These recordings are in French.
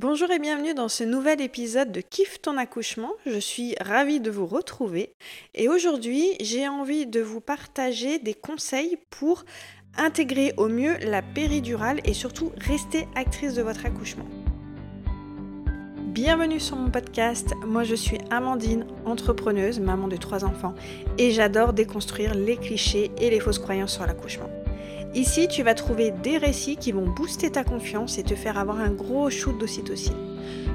Bonjour et bienvenue dans ce nouvel épisode de Kiffe ton accouchement. Je suis ravie de vous retrouver et aujourd'hui j'ai envie de vous partager des conseils pour intégrer au mieux la péridurale et surtout rester actrice de votre accouchement. Bienvenue sur mon podcast, moi je suis Amandine, entrepreneuse, maman de trois enfants et j'adore déconstruire les clichés et les fausses croyances sur l'accouchement. Ici, tu vas trouver des récits qui vont booster ta confiance et te faire avoir un gros shoot d'ocytocine.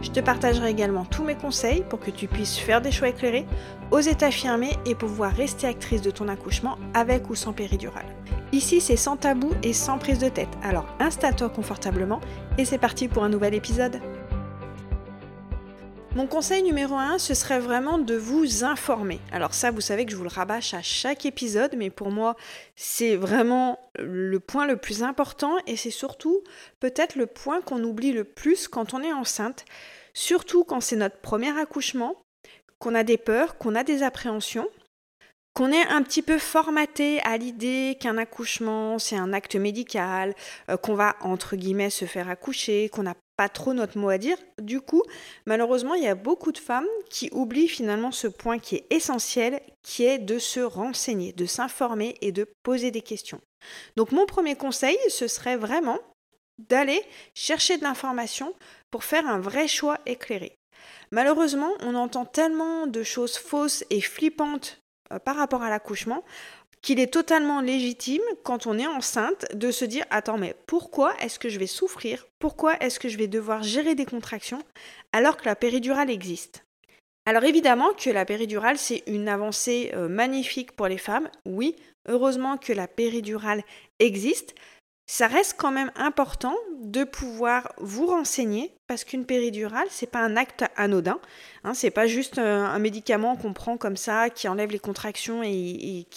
Je te partagerai également tous mes conseils pour que tu puisses faire des choix éclairés, oser t'affirmer et pouvoir rester actrice de ton accouchement avec ou sans péridurale. Ici, c'est sans tabou et sans prise de tête. Alors installe-toi confortablement et c'est parti pour un nouvel épisode. Mon conseil numéro un, ce serait vraiment de vous informer. Alors ça, vous savez que je vous le rabâche à chaque épisode, mais pour moi, c'est vraiment le point le plus important et c'est surtout peut-être le point qu'on oublie le plus quand on est enceinte, surtout quand c'est notre premier accouchement, qu'on a des peurs, qu'on a des appréhensions qu'on est un petit peu formaté à l'idée qu'un accouchement, c'est un acte médical, euh, qu'on va, entre guillemets, se faire accoucher, qu'on n'a pas trop notre mot à dire. Du coup, malheureusement, il y a beaucoup de femmes qui oublient finalement ce point qui est essentiel, qui est de se renseigner, de s'informer et de poser des questions. Donc mon premier conseil, ce serait vraiment d'aller chercher de l'information pour faire un vrai choix éclairé. Malheureusement, on entend tellement de choses fausses et flippantes euh, par rapport à l'accouchement qu'il est totalement légitime quand on est enceinte de se dire attends mais pourquoi est-ce que je vais souffrir? Pourquoi est-ce que je vais devoir gérer des contractions alors que la péridurale existe? Alors évidemment que la péridurale, c'est une avancée euh, magnifique pour les femmes. Oui, heureusement que la péridurale existe ça reste quand même important de pouvoir vous renseigner parce qu'une péridurale, c'est pas un acte anodin. Hein, c'est pas juste euh, un, médicament qu'on prend comme ça qui enlève les contractions et,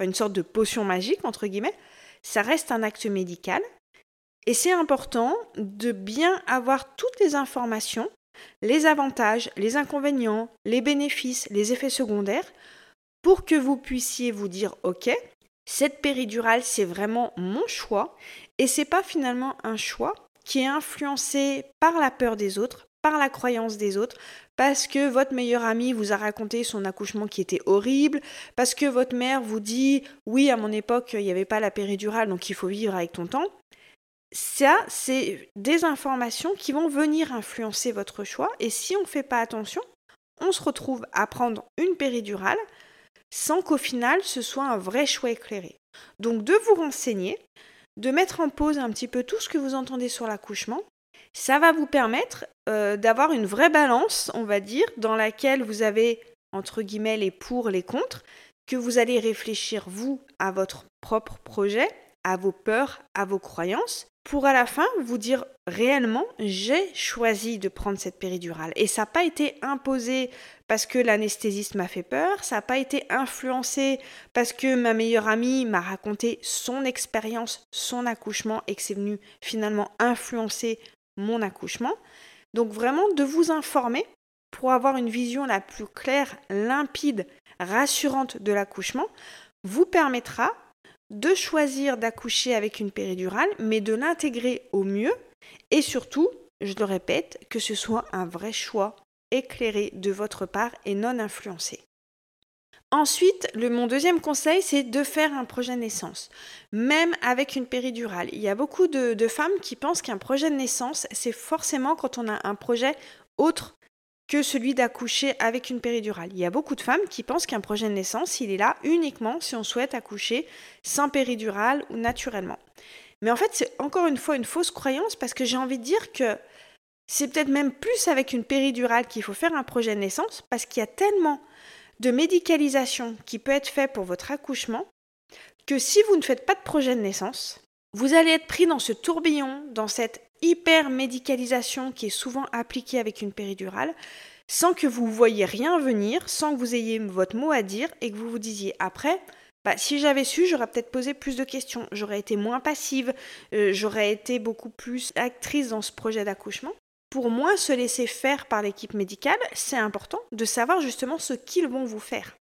une sorte de potion magique entre guillemets. Ça reste un acte médical et c'est important de bien avoir toutes les informations, les avantages, les inconvénients, les bénéfices, les effets secondaires pour que vous puissiez vous dire OK, cette péridurale, c'est vraiment mon choix et c'est pas finalement un choix qui est influencé par la peur des autres, par la croyance des autres, parce que votre meilleur ami vous a raconté son accouchement qui était horrible, parce que votre mère vous dit oui, à mon époque, il n'y avait pas la péridurale, donc il faut vivre avec ton temps. Ça, c'est des informations qui vont venir influencer votre choix, et si on ne fait pas attention, on se retrouve à prendre une péridurale sans qu'au final ce soit un vrai choix éclairé. Donc de vous renseigner, de mettre en pause un petit peu tout ce que vous entendez sur l'accouchement, ça va vous permettre euh, d'avoir une vraie balance, on va dire, dans laquelle vous avez entre guillemets les pour, les contre, que vous allez réfléchir vous à votre propre projet, à vos peurs, à vos croyances, pour à la fin vous dire réellement j'ai choisi de prendre cette péridurale. Et ça n'a pas été imposé parce que l'anesthésiste m'a fait peur, ça n'a pas été influencé parce que ma meilleure amie m'a raconté son expérience, son accouchement et que c'est venu finalement influencer mon accouchement. Donc vraiment de vous informer pour avoir une vision la plus claire, limpide, rassurante de l'accouchement vous permettra de choisir d'accoucher avec une péridurale, mais de l'intégrer au mieux et surtout, je le répète, que ce soit un vrai choix éclairé de votre part et non influencé. Ensuite, mon deuxième conseil, c'est de faire un projet de naissance, même avec une péridurale. Il y a beaucoup de, de femmes qui pensent qu'un projet de naissance, c'est forcément quand on a un projet autre que celui d'accoucher avec une péridurale. Il y a beaucoup de femmes qui pensent qu'un projet de naissance, il est là uniquement si on souhaite accoucher sans péridurale ou naturellement. Mais en fait, c'est encore une fois une fausse croyance parce que j'ai envie de dire que c'est peut-être même plus avec une péridurale qu'il faut faire un projet de naissance parce qu'il y a tellement de médicalisation qui peut être fait pour votre accouchement que si vous ne faites pas de projet de naissance, vous allez être pris dans ce tourbillon, dans cette hyper médicalisation qui est souvent appliquée avec une péridurale, sans que vous voyez rien venir, sans que vous ayez votre mot à dire et que vous vous disiez après, bah, si j'avais su, j'aurais peut-être posé plus de questions, j'aurais été moins passive, euh, j'aurais été beaucoup plus actrice dans ce projet d'accouchement. Pour moi, se laisser faire par l'équipe médicale, c'est important de savoir justement ce qu'ils vont vous faire.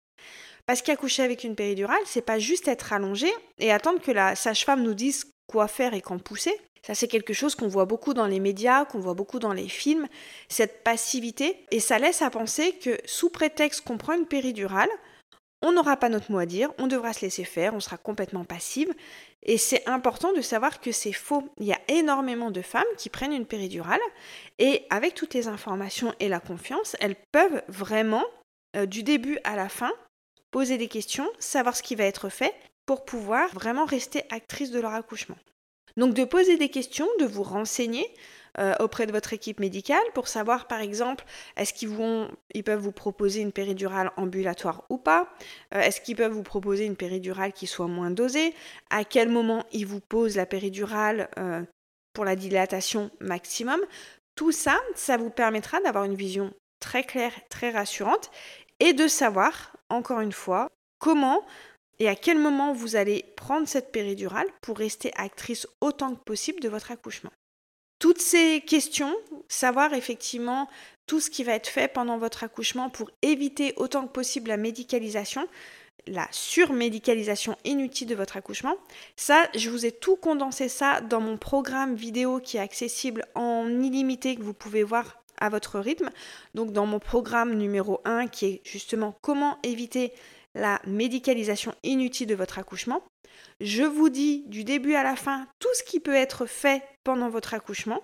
Parce qu'accoucher avec une péridurale, c'est pas juste être allongé et attendre que la sage-femme nous dise quoi faire et quand pousser Ça, c'est quelque chose qu'on voit beaucoup dans les médias, qu'on voit beaucoup dans les films, cette passivité. Et ça laisse à penser que sous prétexte qu'on prend une péridurale, on n'aura pas notre mot à dire, on devra se laisser faire, on sera complètement passive. Et c'est important de savoir que c'est faux. Il y a énormément de femmes qui prennent une péridurale et avec toutes les informations et la confiance, elles peuvent vraiment, euh, du début à la fin, poser des questions, savoir ce qui va être fait pour pouvoir vraiment rester actrice de leur accouchement. Donc de poser des questions, de vous renseigner, euh, auprès de votre équipe médicale pour savoir par exemple est-ce qu'ils peuvent vous proposer une péridurale ambulatoire ou pas, euh, est-ce qu'ils peuvent vous proposer une péridurale qui soit moins dosée, à quel moment ils vous posent la péridurale euh, pour la dilatation maximum? Tout ça, ça vous permettra d'avoir une vision très claire, très rassurante et de savoir, encore une fois, comment et à quel moment vous allez prendre cette péridurale pour rester actrice autant que possible de votre accouchement? Toutes ces questions, savoir effectivement tout ce qui va être fait pendant votre accouchement pour éviter autant que possible la médicalisation, la surmédicalisation inutile de votre accouchement. Ça, je vous ai tout condensé ça dans mon programme vidéo qui est accessible en illimité que vous pouvez voir à votre rythme. Donc dans mon programme numéro 1 qui est justement comment éviter la médicalisation inutile de votre accouchement. Je vous dis du début à la fin tout ce qui peut être fait pendant votre accouchement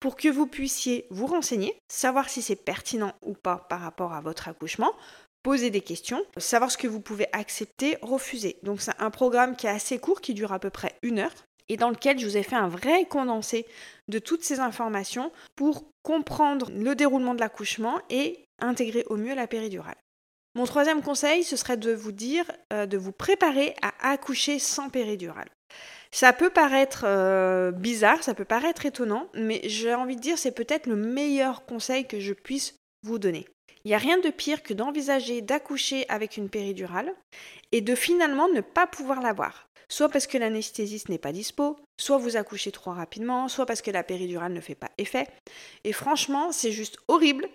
pour que vous puissiez vous renseigner, savoir si c'est pertinent ou pas par rapport à votre accouchement, poser des questions, savoir ce que vous pouvez accepter, refuser. Donc c'est un programme qui est assez court, qui dure à peu près une heure et dans lequel je vous ai fait un vrai condensé de toutes ces informations pour comprendre le déroulement de l'accouchement et intégrer au mieux la péridurale. Mon troisième conseil, ce serait de vous dire euh, de vous préparer à accoucher sans péridurale. Ça peut paraître euh, bizarre, ça peut paraître étonnant, mais j'ai envie de dire c'est peut-être le meilleur conseil que je puisse vous donner. Il n'y a rien de pire que d'envisager d'accoucher avec une péridurale et de finalement ne pas pouvoir l'avoir. Soit parce que l'anesthésiste n'est pas dispo, soit vous accouchez trop rapidement, soit parce que la péridurale ne fait pas effet. Et franchement, c'est juste horrible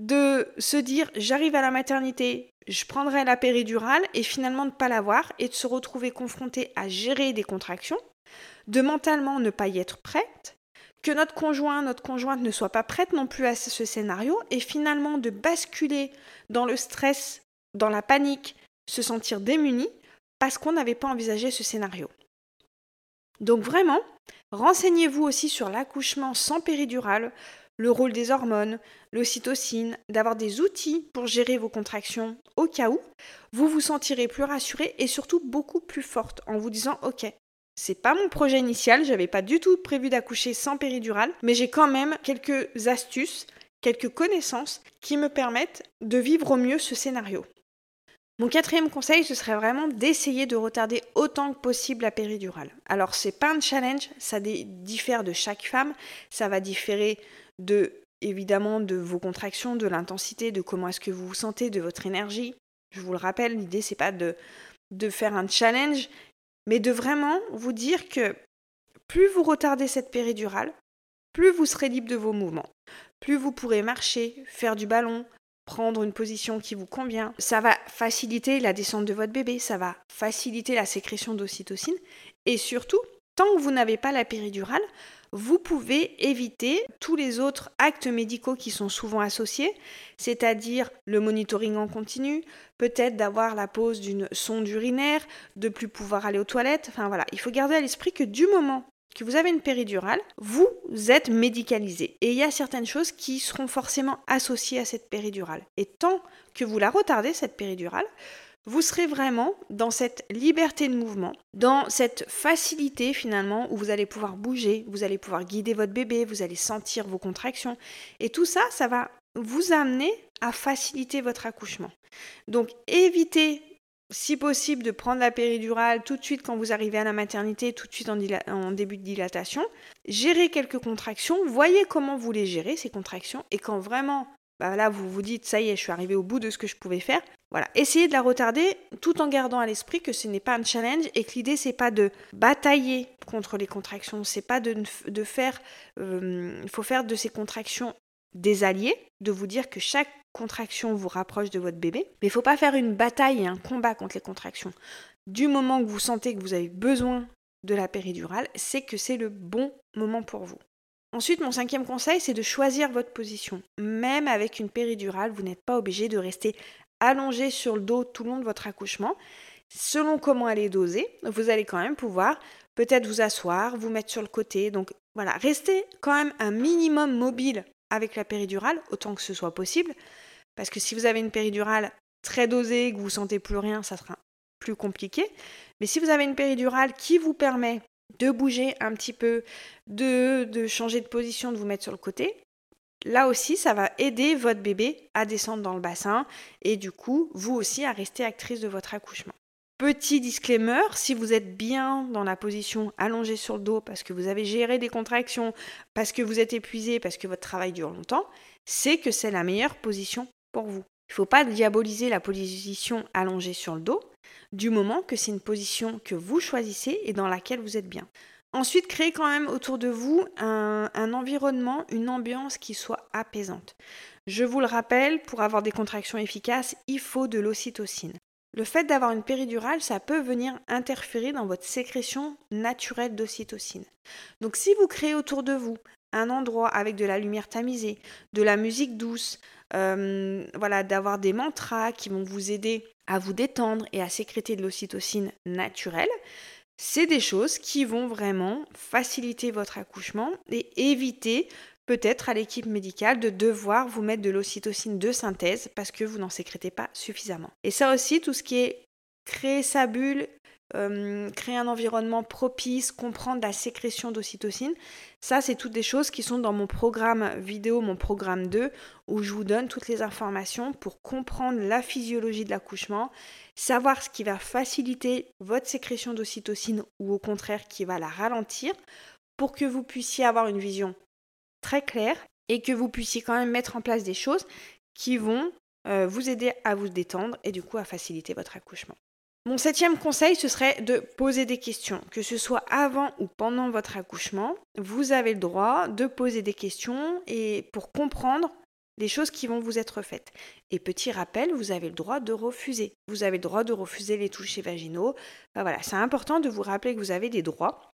de se dire j'arrive à la maternité, je prendrai la péridurale et finalement ne pas l'avoir et de se retrouver confronté à gérer des contractions, de mentalement ne pas y être prête, que notre conjoint, notre conjointe ne soit pas prête non plus à ce scénario et finalement de basculer dans le stress, dans la panique, se sentir démuni parce qu'on n'avait pas envisagé ce scénario. Donc vraiment, renseignez-vous aussi sur l'accouchement sans péridurale, le rôle des hormones, l'ocytocine, d'avoir des outils pour gérer vos contractions au cas où, vous vous sentirez plus rassuré et surtout beaucoup plus forte en vous disant OK, c'est pas mon projet initial, j'avais pas du tout prévu d'accoucher sans péridurale, mais j'ai quand même quelques astuces, quelques connaissances qui me permettent de vivre au mieux ce scénario. Mon quatrième conseil, ce serait vraiment d'essayer de retarder autant que possible la péridurale. Alors, c'est pas un challenge, ça diffère de chaque femme, ça va différer de évidemment de vos contractions, de l'intensité, de comment est-ce que vous vous sentez, de votre énergie. Je vous le rappelle, l'idée c'est pas de, de faire un challenge, mais de vraiment vous dire que plus vous retardez cette péridurale, plus vous serez libre de vos mouvements, plus vous pourrez marcher, faire du ballon, prendre une position qui vous convient. Ça va faciliter la descente de votre bébé, ça va faciliter la sécrétion d'ocytocine et surtout, tant que vous n'avez pas la péridurale, vous pouvez éviter tous les autres actes médicaux qui sont souvent associés, c'est-à-dire le monitoring en continu, peut-être d'avoir la pose d'une sonde urinaire, de plus pouvoir aller aux toilettes. Enfin voilà, il faut garder à l'esprit que du moment que vous avez une péridurale, vous êtes médicalisé. Et il y a certaines choses qui seront forcément associées à cette péridurale. Et tant que vous la retardez, cette péridurale, vous serez vraiment dans cette liberté de mouvement, dans cette facilité finalement où vous allez pouvoir bouger, vous allez pouvoir guider votre bébé, vous allez sentir vos contractions. Et tout ça, ça va vous amener à faciliter votre accouchement. Donc évitez si possible, de prendre la péridurale tout de suite quand vous arrivez à la maternité, tout de suite en, début de dilatation. Gérez quelques contractions, voyez comment vous les gérez, ces contractions, et quand vraiment, bah là, vous vous dites, ça y est, je suis arrivé au bout de ce que je pouvais faire, voilà, essayez de la retarder tout en gardant à l'esprit que ce n'est pas un challenge et que l'idée, c'est pas de batailler contre les contractions, c'est pas de, faire, euh, il faut faire de ces contractions des alliés, de vous dire que chaque contraction vous rapproche de votre bébé. Mais il ne faut pas faire une bataille et un combat contre les contractions. Du moment que vous sentez que vous avez besoin de la péridurale, c'est que c'est le bon moment pour vous. Ensuite, mon cinquième conseil, c'est de choisir votre position. Même avec une péridurale, vous n'êtes pas obligé de rester allongé sur le dos tout le long de votre accouchement. Selon comment elle est dosée, vous allez quand même pouvoir peut-être vous asseoir, vous mettre sur le côté. Donc voilà, restez quand même un minimum mobile avec la péridurale, autant que ce soit possible. Parce que si vous avez une péridurale très dosée, que vous ne sentez plus rien, ça sera plus compliqué. Mais si vous avez une péridurale qui vous permet de bouger un petit peu, de, de changer de position, de vous mettre sur le côté, là aussi, ça va aider votre bébé à descendre dans le bassin et du coup, vous aussi, à rester actrice de votre accouchement. Petit disclaimer, si vous êtes bien dans la position allongée sur le dos parce que vous avez géré des contractions, parce que vous êtes épuisé, parce que votre travail dure longtemps, c'est que c'est la meilleure position pour vous. Il ne faut pas diaboliser la position allongée sur le dos, du moment que c'est une position que vous choisissez et dans laquelle vous êtes bien. Ensuite, créez quand même autour de vous un, environnement, une ambiance qui soit apaisante. Je vous le rappelle, pour avoir des contractions efficaces, il faut de l'ocytocine. Le fait d'avoir une péridurale, ça peut venir interférer dans votre sécrétion naturelle d'ocytocine. Donc si vous créez autour de vous un endroit avec de la lumière tamisée, de la musique douce, euh, voilà, d'avoir des mantras qui vont vous aider à vous détendre et à sécréter de l'ocytocine naturelle, c'est des choses qui vont vraiment faciliter votre accouchement et éviter peut-être à l'équipe médicale de devoir vous mettre de l'ocytocine de synthèse parce que vous n'en sécrétez pas suffisamment. Et ça aussi, tout ce qui est créer sa bulle, euh, créer un environnement propice, comprendre la sécrétion d'ocytocine. Ça, c'est toutes des choses qui sont dans mon programme vidéo, mon programme 2, où je vous donne toutes les informations pour comprendre la physiologie de l'accouchement, savoir ce qui va faciliter votre sécrétion d'ocytocine ou au contraire qui va la ralentir, pour que vous puissiez avoir une vision très claire et que vous puissiez quand même mettre en place des choses qui vont euh, vous aider à vous détendre et du coup à faciliter votre accouchement. Mon septième conseil, ce serait de poser des questions, que ce soit avant ou pendant votre accouchement. Vous avez le droit de poser des questions et pour comprendre les choses qui vont vous être faites. Et petit rappel, vous avez le droit de refuser. Vous avez le droit de refuser les touchés vaginaux. voilà, c'est important de vous rappeler que vous avez des droits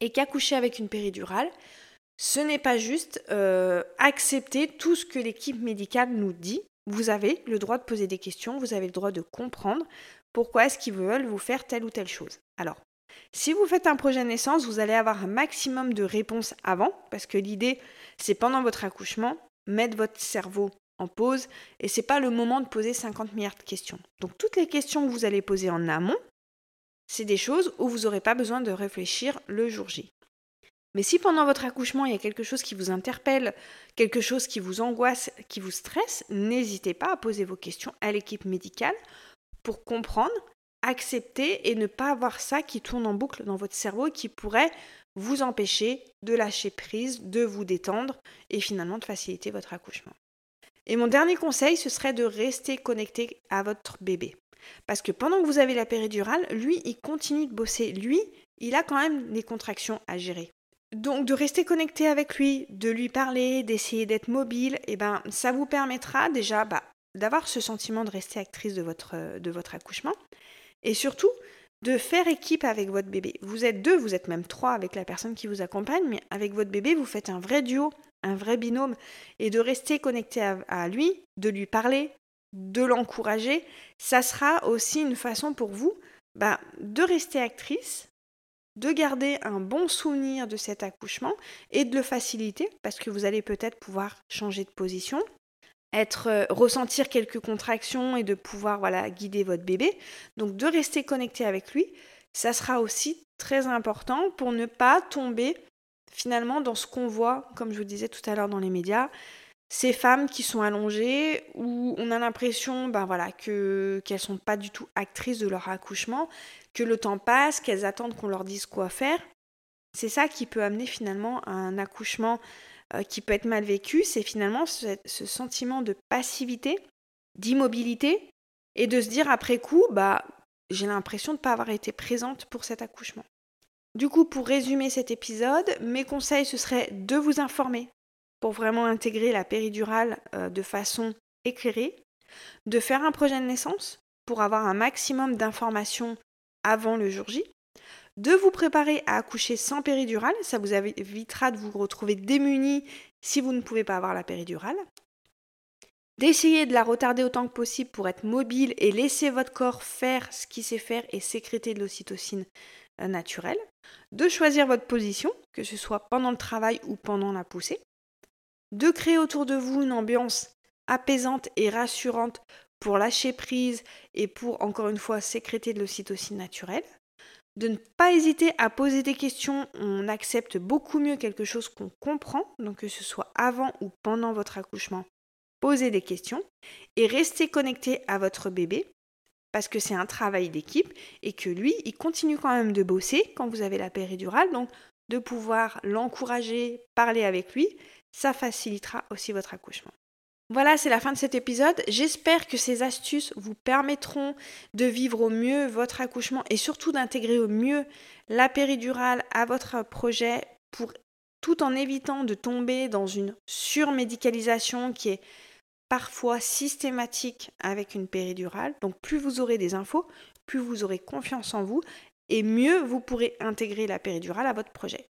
et qu'accoucher avec une péridurale, ce n'est pas juste euh, accepter tout ce que l'équipe médicale nous dit. Vous avez le droit de poser des questions, vous avez le droit de comprendre, pourquoi est-ce qu'ils veulent vous faire telle ou telle chose. Alors, si vous faites un projet naissance, vous allez avoir un maximum de réponses avant, parce que l'idée, c'est pendant votre accouchement, mettre votre cerveau en pause, et c'est pas le moment de poser 50 milliards de questions. Donc toutes les questions que vous allez poser en amont, c'est des choses où vous n'aurez pas besoin de réfléchir le jour J. Mais si pendant votre accouchement, il y a quelque chose qui vous interpelle, quelque chose qui vous angoisse, qui vous stresse, n'hésitez pas à poser vos questions à l'équipe médicale pour comprendre, accepter et ne pas avoir ça qui tourne en boucle dans votre cerveau qui pourrait vous empêcher de lâcher prise, de vous détendre et finalement de faciliter votre accouchement. Et mon dernier conseil, ce serait de rester connecté à votre bébé. Parce que pendant que vous avez la péridurale, lui, il continue de bosser. Lui, il a quand même des contractions à gérer. Donc de rester connecté avec lui, de lui parler, d'essayer d'être mobile, eh ben ça vous permettra déjà bah, d'avoir ce sentiment de rester actrice de votre, de votre accouchement et surtout de faire équipe avec votre bébé. Vous êtes deux, vous êtes même trois avec la personne qui vous accompagne, mais avec votre bébé, vous faites un vrai duo, un vrai binôme et de rester connecté à, lui, de lui parler, de l'encourager, ça sera aussi une façon pour vous bah, de rester actrice, de garder un bon souvenir de cet accouchement et de le faciliter parce que vous allez peut-être pouvoir changer de position, être euh, ressentir quelques contractions et de pouvoir voilà guider votre bébé. Donc de rester connecté avec lui, ça sera aussi très important pour ne pas tomber finalement dans ce qu'on voit, comme je vous disais tout à l'heure dans les médias, ces femmes qui sont allongées où on a l'impression ben voilà que qu'elles sont pas du tout actrices de leur accouchement, que le temps passe, qu'elles attendent qu'on leur dise quoi faire. C'est ça qui peut amener finalement à un accouchement euh, qui peut être mal vécu, c'est finalement ce, sentiment de passivité, d'immobilité, et de se dire après coup, bah, j'ai l'impression de ne pas avoir été présente pour cet accouchement. Du coup, pour résumer cet épisode, mes conseils, ce serait de vous informer pour vraiment intégrer la péridurale euh, de façon éclairée, de faire un projet de naissance pour avoir un maximum d'informations avant le jour J, de vous préparer à accoucher sans péridurale, ça vous évitera de vous retrouver démuni si vous ne pouvez pas avoir la péridurale, d'essayer de la retarder autant que possible pour être mobile et laisser votre corps faire ce qu'il sait faire et sécréter de l'ocytocine euh, naturelle, de choisir votre position, que ce soit pendant le travail ou pendant la poussée, de créer autour de vous une ambiance apaisante et rassurante pour lâcher prise et pour, encore une fois, sécréter de l'ocytocine naturelle, de ne pas hésiter à poser des questions, on accepte beaucoup mieux quelque chose qu'on comprend, donc que ce soit avant ou pendant votre accouchement, posez des questions et restez connecté à votre bébé parce que c'est un travail d'équipe et que lui, il continue quand même de bosser quand vous avez la péridurale, donc de pouvoir l'encourager, parler avec lui, ça facilitera aussi votre accouchement. Voilà, c'est la fin de cet épisode. J'espère que ces astuces vous permettront de vivre au mieux votre accouchement et surtout d'intégrer au mieux la péridurale à votre projet tout en évitant de tomber dans une surmédicalisation qui est parfois systématique avec une péridurale. Donc plus vous aurez des infos, plus vous aurez confiance en vous et mieux vous pourrez intégrer la péridurale à votre projet.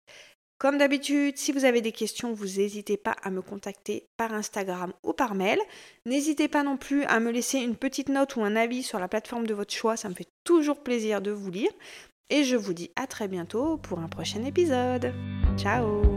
Comme d'habitude, si vous avez des questions, vous n'hésitez pas à me contacter par Instagram ou par mail. N'hésitez pas non plus à me laisser une petite note ou un avis sur la plateforme de votre choix, ça me fait toujours plaisir de vous lire. Et je vous dis à très bientôt pour un prochain épisode. Ciao